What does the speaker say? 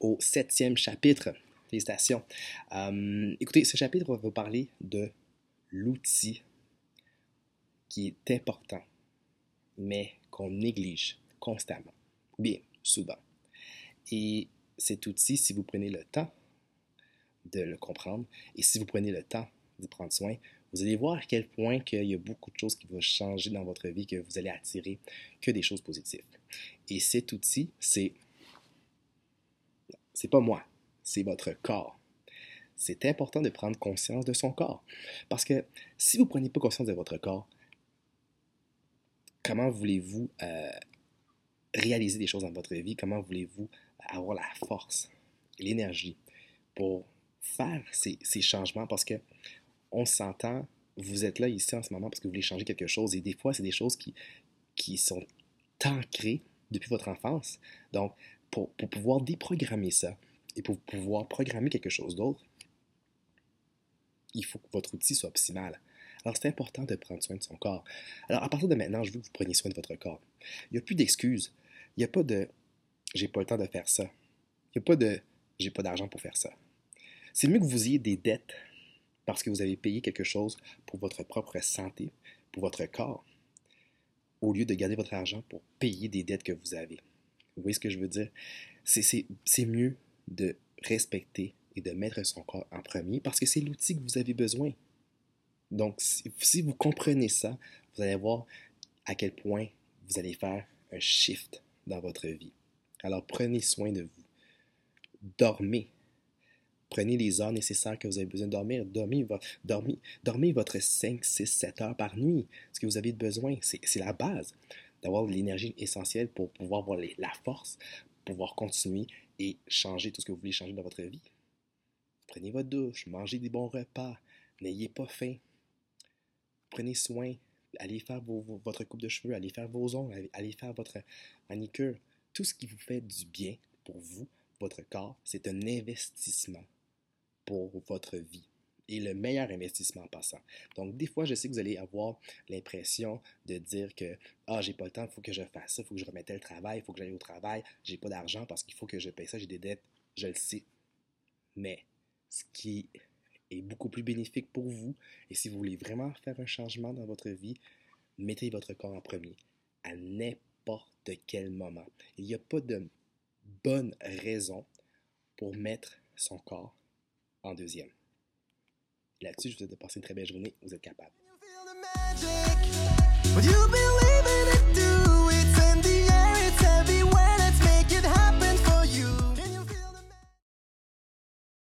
au septième chapitre. Félicitations. Euh, écoutez, ce chapitre va vous parler de l'outil qui est important, mais qu'on néglige constamment, bien souvent. Et cet outil, si vous prenez le temps de le comprendre et si vous prenez le temps d'y prendre soin, vous allez voir à quel point qu'il y a beaucoup de choses qui vont changer dans votre vie, que vous allez attirer que des choses positives. Et cet outil, c'est c'est pas moi, c'est votre corps. C'est important de prendre conscience de son corps. Parce que si vous ne prenez pas conscience de votre corps, comment voulez-vous euh, réaliser des choses dans votre vie? Comment voulez-vous avoir la force l'énergie pour faire ces, changements? Parce que on s'entend, vous êtes là ici en ce moment parce que vous voulez changer quelque chose. Et des fois, c'est des choses qui sont ancrées depuis votre enfance. Donc, pour, pouvoir déprogrammer ça et pour pouvoir programmer quelque chose d'autre, il faut que votre outil soit optimal. Alors, c'est important de prendre soin de son corps. Alors, à partir de maintenant, je veux que vous preniez soin de votre corps. Il n'y a plus d'excuses. Il n'y a pas de j'ai pas le temps de faire ça. Il n'y a pas de j'ai pas d'argent pour faire ça. C'est mieux que vous ayez des dettes parce que vous avez payé quelque chose pour votre propre santé, pour votre corps, au lieu de garder votre argent pour payer des dettes que vous avez. Vous voyez ce que je veux dire? C'est mieux de respecter et de mettre son corps en premier parce que c'est l'outil que vous avez besoin. Donc, si, vous comprenez ça, vous allez voir à quel point vous allez faire un shift dans votre vie. Alors, prenez soin de vous. Dormez. Prenez les heures nécessaires que vous avez besoin de dormir. Dormez, dormez, dormez votre 5, 6, 7 heures par nuit. Ce que vous avez besoin, c'est la base d'avoir l'énergie essentielle pour pouvoir avoir la force, pouvoir continuer et changer tout ce que vous voulez changer dans votre vie. Prenez votre douche, mangez des bons repas, n'ayez pas faim. Prenez soin, allez faire votre coupe de cheveux, allez faire vos ongles, allez faire votre manicure. Tout ce qui vous fait du bien pour vous, votre corps, c'est un investissement pour votre vie le meilleur investissement en passant. Donc, des fois, je sais que vous allez avoir l'impression de dire que Ah, j'ai pas le temps, il faut que je fasse ça, il faut que je remette le travail, il faut que j'aille au travail, j'ai pas d'argent parce qu'il faut que je paye ça, j'ai des dettes. Je le sais. Mais ce qui est beaucoup plus bénéfique pour vous, et si vous voulez vraiment faire un changement dans votre vie, mettez votre corps en premier à n'importe quel moment. Il n'y a pas de bonne raison pour mettre son corps en deuxième. Là-dessus, je vous souhaite de passer une très belle journée. Vous êtes capable.